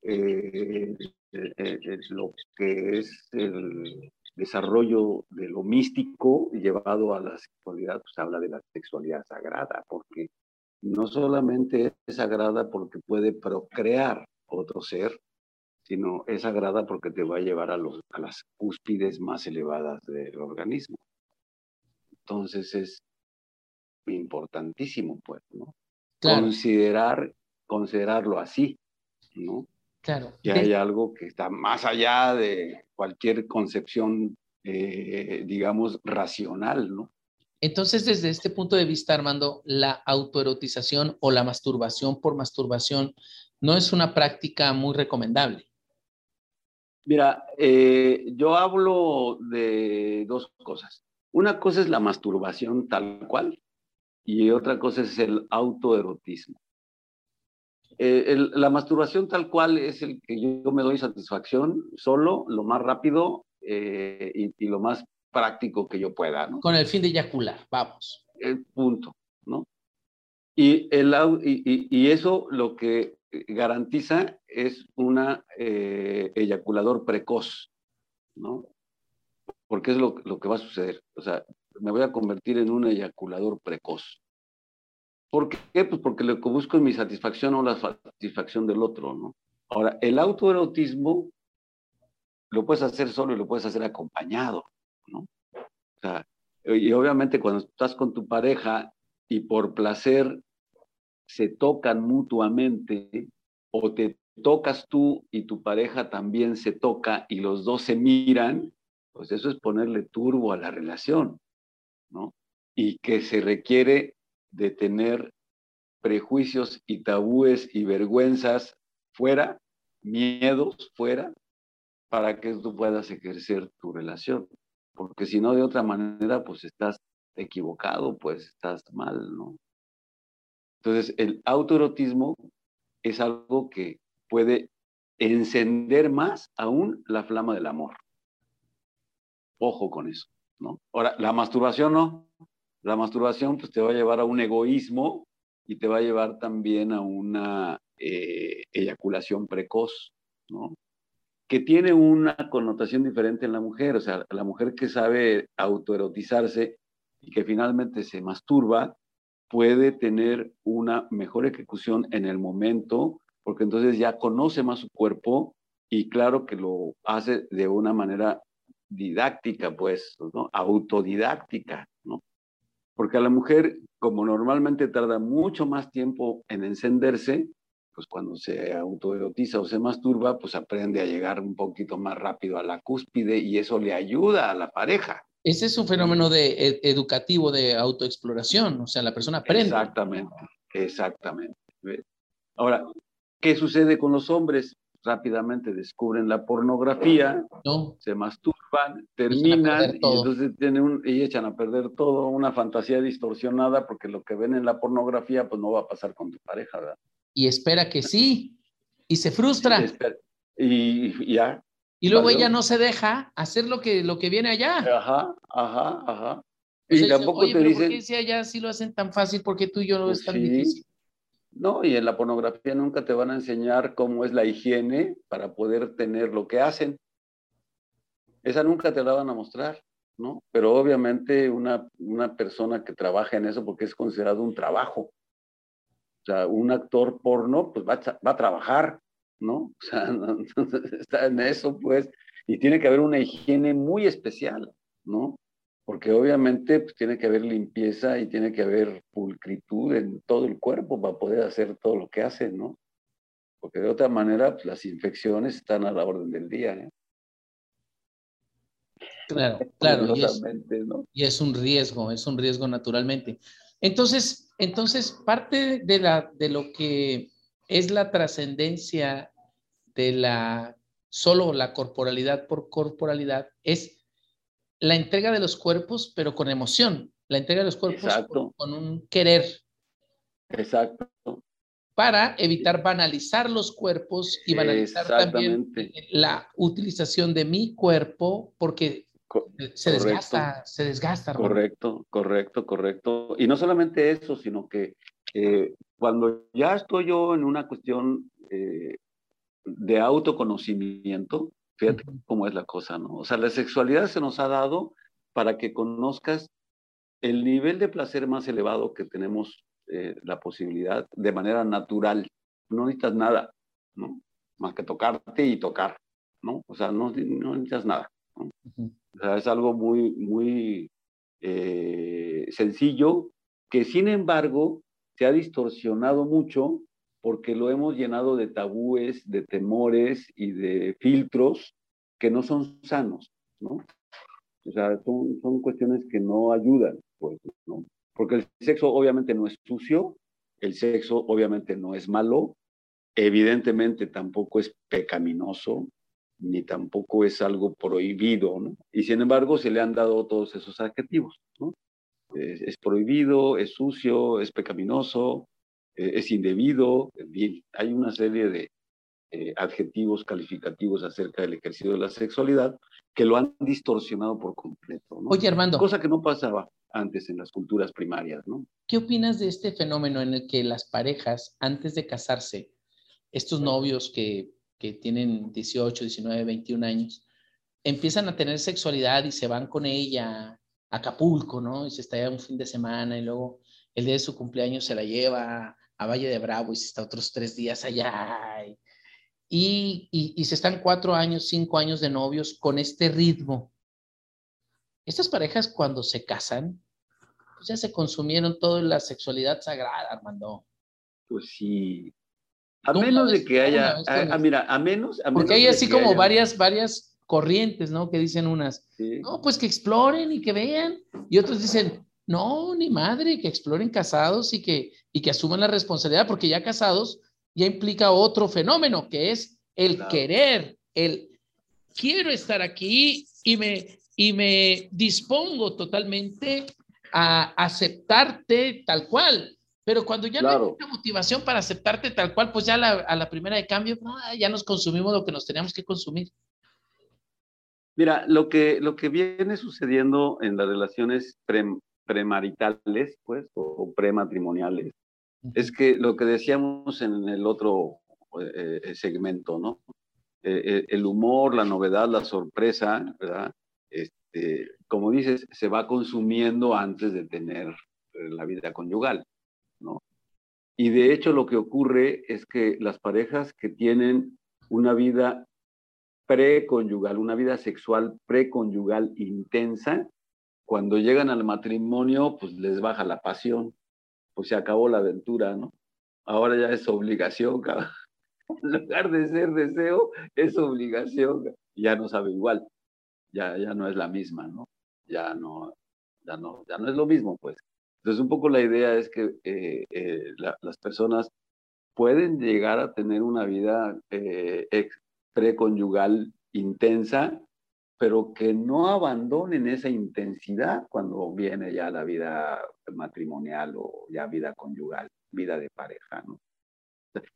eh, eh, eh, lo que es el, desarrollo de lo místico llevado a la sexualidad, pues habla de la sexualidad sagrada, porque no solamente es sagrada porque puede procrear otro ser, sino es sagrada porque te va a llevar a, los, a las cúspides más elevadas del organismo. Entonces es importantísimo, pues, ¿no? Considerar, considerarlo así, ¿no? Claro. Que hay algo que está más allá de cualquier concepción, eh, digamos, racional, ¿no? Entonces, desde este punto de vista, Armando, la autoerotización o la masturbación por masturbación no es una práctica muy recomendable. Mira, eh, yo hablo de dos cosas. Una cosa es la masturbación tal cual y otra cosa es el autoerotismo. Eh, la masturbación tal cual es el que yo me doy satisfacción solo, lo más rápido eh, y, lo más práctico que yo pueda, ¿no? Con el fin de eyacular, vamos. El punto, ¿no? Y, el, y, eso lo que garantiza es una eh, eyaculador precoz, ¿no? Porque es lo, lo que va a suceder. O sea, me voy a convertir en un eyaculador precoz. ¿Por qué? Pues porque lo que busco es mi satisfacción o la satisfacción del otro, ¿no? Ahora, el autoerotismo lo puedes hacer solo y lo puedes hacer acompañado, ¿no? Y obviamente cuando estás con tu pareja y por placer se tocan mutuamente o te tocas tú y tu pareja también se toca y los dos se miran, pues eso es ponerle turbo a la relación, ¿no? Y que se requiere de tener prejuicios y tabúes y vergüenzas fuera, miedos fuera, para que tú puedas ejercer tu relación. Porque si no, de otra manera, pues estás equivocado, pues estás mal, ¿no? Entonces, el autoerotismo es algo que puede encender más aún la flama del amor. Ojo con eso, ¿no? Ahora, la masturbación no. La masturbación pues te va a llevar a un egoísmo y te va a llevar también a una eh, eyaculación precoz, ¿no? Que tiene una connotación diferente en la mujer, o sea, la mujer que sabe autoerotizarse y que finalmente se masturba, puede tener una mejor ejecución en el momento, porque entonces ya conoce más su cuerpo y claro que lo hace de una manera didáctica, pues, ¿no? Autodidáctica, ¿no? Porque a la mujer, como normalmente tarda mucho más tiempo en encenderse, pues cuando se autoerotiza o se masturba, pues aprende a llegar un poquito más rápido a la cúspide y eso le ayuda a la pareja. Ese es un fenómeno de, educativo de autoexploración, o sea, la persona aprende. Exactamente, exactamente. Ahora, ¿qué sucede con los hombres? Rápidamente descubren la pornografía, se masturban, terminan y entonces tienen un, y echan a perder todo, una fantasía distorsionada porque lo que ven en la pornografía pues no va a pasar con tu pareja, ¿verdad? Y espera que sí, y se frustra. y ya, y luego ella no se deja hacer lo que, lo que viene allá. Ajá, ajá, ajá. y tampoco te dicen... ¿por qué si allá sí lo hacen tan fácil? porque tú y yo no pues es tan difícil? No, y en la pornografía nunca te van a enseñar cómo es la higiene para poder tener lo que hacen. Esa nunca te la van a mostrar, ¿no? Pero obviamente una, una persona que trabaja en eso, porque es considerado un trabajo. O sea, un actor porno, pues va va a trabajar, ¿no? O sea, está en eso, pues, y tiene que haber una higiene muy especial, ¿no? Porque obviamente pues, tiene que haber limpieza y tiene que haber pulcritud en todo el cuerpo para poder hacer todo lo que hace, ¿no? Porque de otra manera pues, las infecciones están a la orden del día, ¿eh? Claro, claro. Y es, y es, un riesgo, es un riesgo naturalmente. Entonces, entonces parte de, la, de lo que es la trascendencia de la solo la corporalidad por corporalidad, es la entrega de los cuerpos, pero con emoción, la entrega de los cuerpos con, un querer. Exacto. Para evitar banalizar los cuerpos y banalizar también la utilización de mi cuerpo, porque se desgasta, se desgasta. Correcto, correcto, correcto. Y no solamente eso, sino que eh, cuando ya estoy yo en una cuestión eh, de autoconocimiento, fíjate cómo es la cosa, ¿no? O sea, la sexualidad se nos ha dado para que conozcas el nivel de placer más elevado que tenemos eh, la posibilidad de manera natural. No necesitas nada, ¿no? Más que tocarte y tocar, ¿no? O sea, no, necesitas nada. ¿no? O sea, es algo muy, muy eh, sencillo que sin embargo se ha distorsionado mucho porque lo hemos llenado de tabúes, de temores y de filtros que no son sanos, ¿no? O sea, son, son cuestiones que no ayudan, pues, ¿no? Porque el sexo obviamente no es sucio, el sexo obviamente no es malo, evidentemente tampoco es pecaminoso, ni tampoco es algo prohibido, ¿no? Y sin embargo se le han dado todos esos adjetivos, ¿no? Es, es prohibido, es sucio, es pecaminoso, eh, es indebido, hay una serie de eh, adjetivos calificativos acerca del ejercicio de la sexualidad que lo han distorsionado por completo. ¿no? Oye, Armando. Cosa que no pasaba antes en las culturas primarias, ¿no? ¿Qué opinas de este fenómeno en el que las parejas, antes de casarse, estos novios que, que tienen 18, 19, 21 años, empiezan a tener sexualidad y se van con ella a Acapulco, ¿no? Y se está un fin de semana y luego el día de su cumpleaños se la lleva a Valle de Bravo y se está otros tres días allá. Y, y, se están cuatro años, cinco años de novios con este ritmo. Estas parejas cuando se casan, pues ya se consumieron toda la sexualidad sagrada, Armando. Pues sí, A menos de que haya, a, mira, a menos... Porque hay así como varias, varias corrientes, ¿no? Que dicen unas, no, pues que exploren y que vean. Y otros dicen, no, ni madre, que exploren casados y que, y que asuman la responsabilidad, porque ya casados ya implica otro fenómeno, que es el querer, el quiero estar aquí y me, y me dispongo totalmente a aceptarte tal cual. Pero cuando ya no hay motivación para aceptarte tal cual, pues ya a la primera de cambio, ya nos consumimos lo que nos teníamos que consumir. Mira, lo que, lo que viene sucediendo en las relaciones premaritales, pues, o, prematrimoniales, es que lo que decíamos en el otro eh, eh, segmento, ¿no? Eh, el humor, la novedad, la sorpresa, ¿verdad? Este, como dices, se va consumiendo antes de tener la vida conyugal, ¿no? Y de hecho lo que ocurre es que las parejas que tienen una vida preconyugal, una vida sexual preconyugal intensa, cuando llegan al matrimonio, pues les baja la pasión, pues se acabó la aventura, ¿no? Ahora ya es obligación, cada... en lugar de ser deseo, es obligación, ya no sabe igual, ya, ya no es la misma, ¿no? Ya no, ya no, ya no es lo mismo, pues. Entonces, un poco la idea es que eh, eh, las personas pueden llegar a tener una vida eh, preconyugal intensa, pero que no abandonen esa intensidad cuando viene ya la vida matrimonial o ya vida conyugal, vida de pareja, ¿no?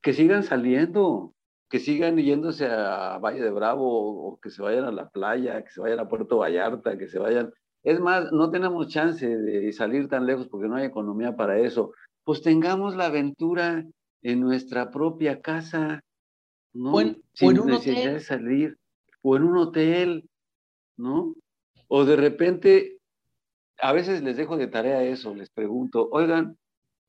Que sigan saliendo, que sigan yéndose a Valle de Bravo o que se vayan a la playa, que se vayan a Puerto Vallarta, que se vayan. Es más, no tenemos chance de salir tan lejos porque no hay economía para eso. Pues tengamos la aventura en nuestra propia casa, ¿no? O en, un hotel. de salir, o en un hotel, ¿no? O de repente, a veces les dejo de tarea eso, les pregunto, oigan,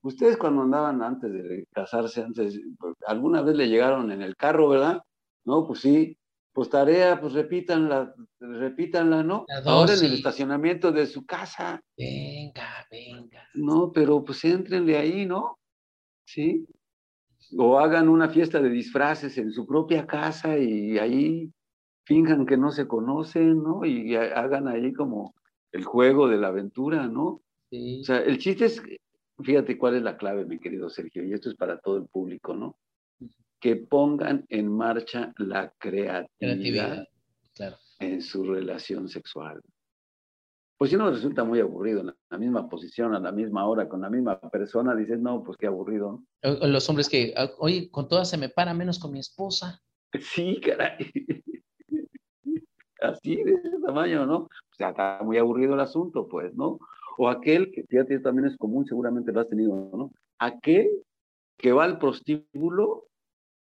ustedes cuando andaban antes de casarse, antes, alguna vez le llegaron en el carro, ¿verdad? No, pues sí, pues tarea, pues repítanla, repítanla, ¿no? Ahora en el estacionamiento de su casa. Venga, venga. No, pero pues entrenle ahí, ¿no? Sí o hagan una fiesta de disfraces en su propia casa y ahí finjan que no se conocen, ¿no? Y hagan ahí como el juego de la aventura, ¿no? O sea, el chiste es, fíjate cuál es la clave, mi querido Sergio, y esto es para todo el público, ¿no? Que pongan en marcha la creatividad, en su relación sexual. Pues si no resulta muy aburrido, en la misma posición, a la misma hora, con la misma persona, dices, no, pues qué aburrido. Los hombres que, ah, oye, con todas se me para menos con mi esposa. Sí, caray. Así de ese tamaño, ¿no? O sea, está muy aburrido el asunto, pues, ¿no? O aquel, que fíjate, también es común, seguramente lo has tenido, ¿no? Aquel que va al prostíbulo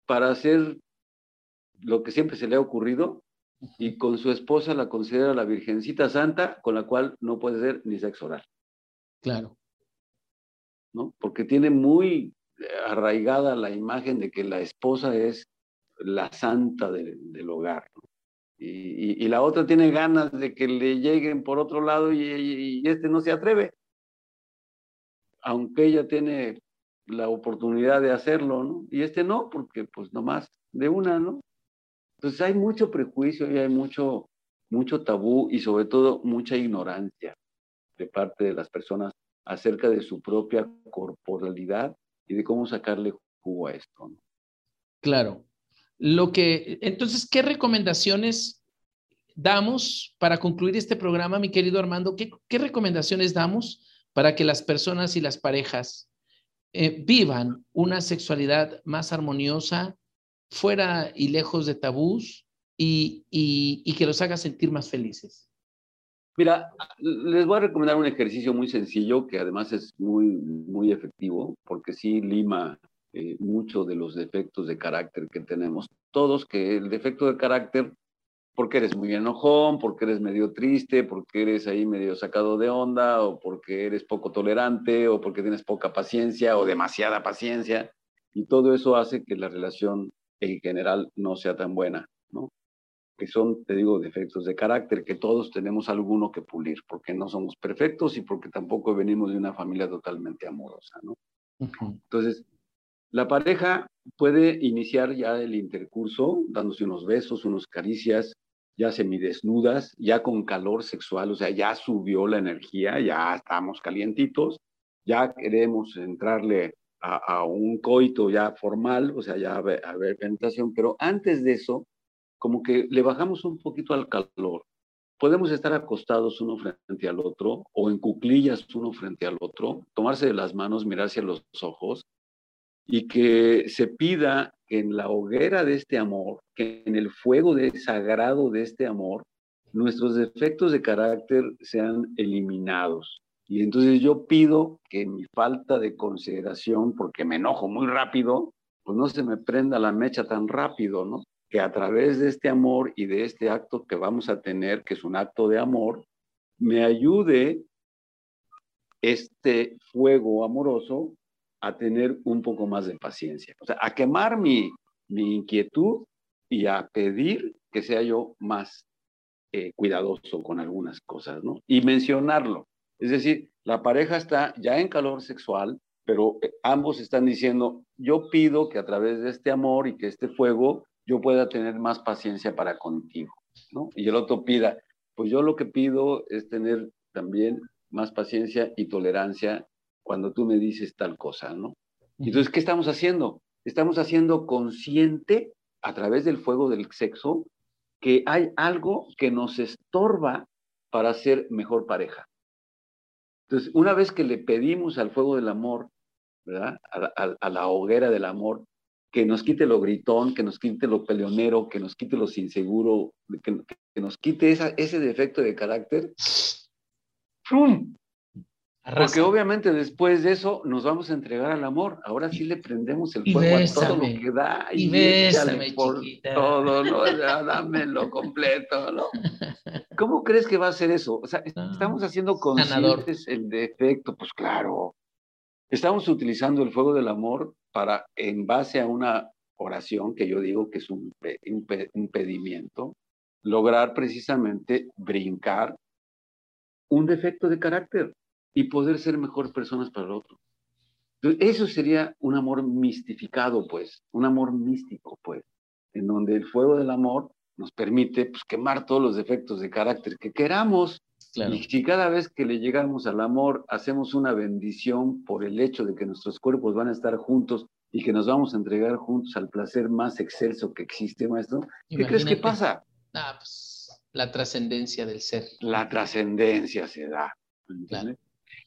para hacer lo que siempre se le ha ocurrido, y con su esposa la considera la Virgencita Santa, con la cual no puede ser ni sexo oral. Claro. ¿No? Porque tiene muy arraigada la imagen de que la esposa es la santa del hogar. Y, la otra tiene ganas de que le lleguen por otro lado y, y, este no se atreve. Aunque ella tiene la oportunidad de hacerlo, ¿no? Y este no, porque pues nomás de una, ¿no? Entonces hay mucho prejuicio y hay mucho, mucho tabú y sobre todo mucha ignorancia de parte de las personas acerca de su propia corporalidad y de cómo sacarle jugo a esto. Claro. Lo que, entonces, ¿qué recomendaciones damos para concluir este programa, mi querido Armando? ¿Qué, qué recomendaciones damos para que las personas y las parejas eh, vivan una sexualidad más armoniosa, fuera y lejos de tabús y, y, que los haga sentir más felices? Mira, les voy a recomendar un ejercicio muy sencillo que además es muy, muy efectivo porque sí lima eh, mucho de los defectos de carácter que tenemos. Todos que el defecto de carácter, porque eres muy enojón, porque eres medio triste, porque eres ahí medio sacado de onda, o porque eres poco tolerante, o porque tienes poca paciencia o demasiada paciencia. Y todo eso hace que la relación en general no sea tan buena, ¿no? Que son, te digo, defectos de carácter, que todos tenemos alguno que pulir, porque no somos perfectos y porque tampoco venimos de una familia totalmente amorosa, ¿no? Entonces, La pareja puede iniciar ya el intercurso dándose unos besos, unos caricias, ya semidesnudas, ya con calor sexual, o sea, ya subió la energía, ya estamos calientitos, ya queremos entrarle a, un coito ya formal, o sea, ya a penetración, pero antes de eso, como que le bajamos un poquito al calor. Podemos estar acostados uno frente al otro o en cuclillas uno frente al otro, tomarse de las manos, mirarse a los ojos y que se pida que en la hoguera de este amor, que en el fuego de, sagrado de este amor, nuestros defectos de carácter sean eliminados. Y entonces yo pido que mi falta de consideración, porque me enojo muy rápido, pues no se me prenda la mecha tan rápido, ¿no? Que a través de este amor y de este acto que vamos a tener, que es un acto de amor, me ayude este fuego amoroso a tener un poco más de paciencia. O sea, a quemar mi, mi inquietud y a pedir que sea yo más eh, cuidadoso con algunas cosas, ¿no? Y mencionarlo. Es decir, la pareja está ya en calor sexual, pero eh, ambos están diciendo, yo pido que a través de este amor y que este fuego yo pueda tener más paciencia para contigo, ¿no? Y el otro pida, pues yo lo que pido es tener también más paciencia y tolerancia cuando tú me dices tal cosa, ¿no? Entonces, ¿qué estamos haciendo? Estamos haciendo consciente a través del fuego del sexo que hay algo que nos estorba para ser mejor pareja. Entonces, una vez que le pedimos al fuego del amor, ¿verdad? A, la hoguera del amor, que nos quite lo gritón, que nos quite lo peleonero, que nos quite lo inseguro, que, que nos quite ese defecto de carácter, Porque obviamente después de eso nos vamos a entregar al amor. Ahora sí le prendemos el fuego a todo lo que da y, y bésame, por todo, ¿no? dámelo completo, ¿no? ¿Cómo crees que va a ser eso? O sea, ah, estamos haciendo conscientes el defecto, pues claro. Estamos utilizando el fuego del amor para, en base a una oración que yo digo que es un impedimento, lograr precisamente brincar un defecto de carácter y poder ser mejor personas para el otro. eso sería un amor mistificado, pues, un amor místico, pues, en donde el fuego del amor nos permite pues, quemar todos los defectos de carácter que queramos. Y si cada vez que le llegamos al amor hacemos una bendición por el hecho de que nuestros cuerpos van a estar juntos y que nos vamos a entregar juntos al placer más excelso que existe, maestro, ¿qué crees que pasa? Ah, pues, la trascendencia del ser. La trascendencia se da. Claro.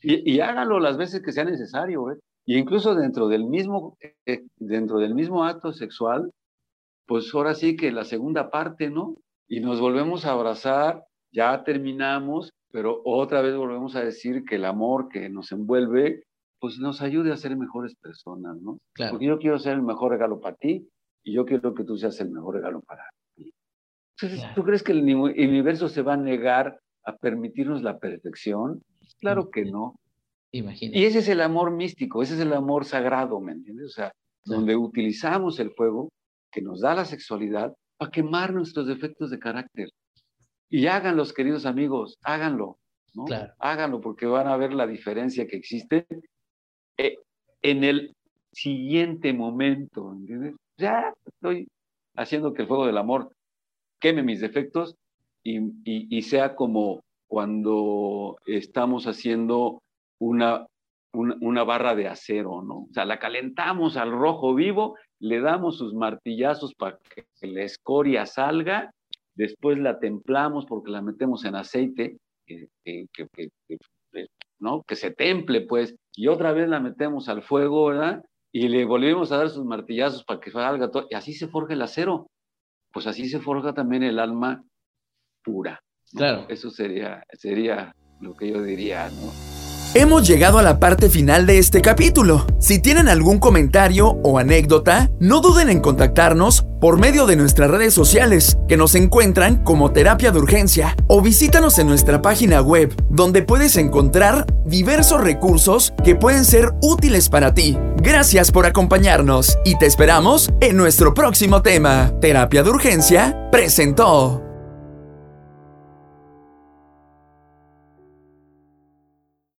Y, hágalo las veces que sea necesario, ¿eh? Y incluso dentro del mismo, eh, dentro del mismo acto sexual, pues ahora sí que la segunda parte, ¿no? Y nos volvemos a abrazar, ya terminamos, pero otra vez volvemos a decir que el amor que nos envuelve, pues nos ayude a ser mejores personas, ¿no? Claro. Porque yo quiero ser el mejor regalo para ti y yo quiero que tú seas el mejor regalo para ti. Entonces, ¿tú crees que el universo se va a negar a permitirnos la perfección? Claro que no. Imagínate. Y ese es el amor místico, ese es el amor sagrado, ¿me entiendes? O sea, donde utilizamos el fuego que nos da la sexualidad para quemar nuestros defectos de carácter. Y háganlo, queridos amigos, háganlo, ¿no? Claro. Háganlo porque van a ver la diferencia que existe eh, en el siguiente momento, ¿entiendes? Ya estoy haciendo que el fuego del amor queme mis defectos y, y sea como cuando estamos haciendo una, una, barra de acero, ¿no? O sea, la calentamos al rojo vivo, le damos sus martillazos para que la escoria salga, después la templamos porque la metemos en aceite, que, ¿no? que se temple, pues, y otra vez la metemos al fuego, ¿verdad? Y le volvemos a dar sus martillazos para que salga todo, y así se forja el acero. Pues así se forja también el alma pura. Claro. Eso sería, sería lo que yo diría, ¿no? Hemos llegado a la parte final de este capítulo. Si tienen algún comentario o anécdota, no duden en contactarnos por medio de nuestras redes sociales, que nos encuentran como terapia de urgencia, o visítanos en nuestra página web, donde puedes encontrar diversos recursos que pueden ser útiles para ti. Gracias por acompañarnos y te esperamos en nuestro próximo tema. Terapia de urgencia presentó.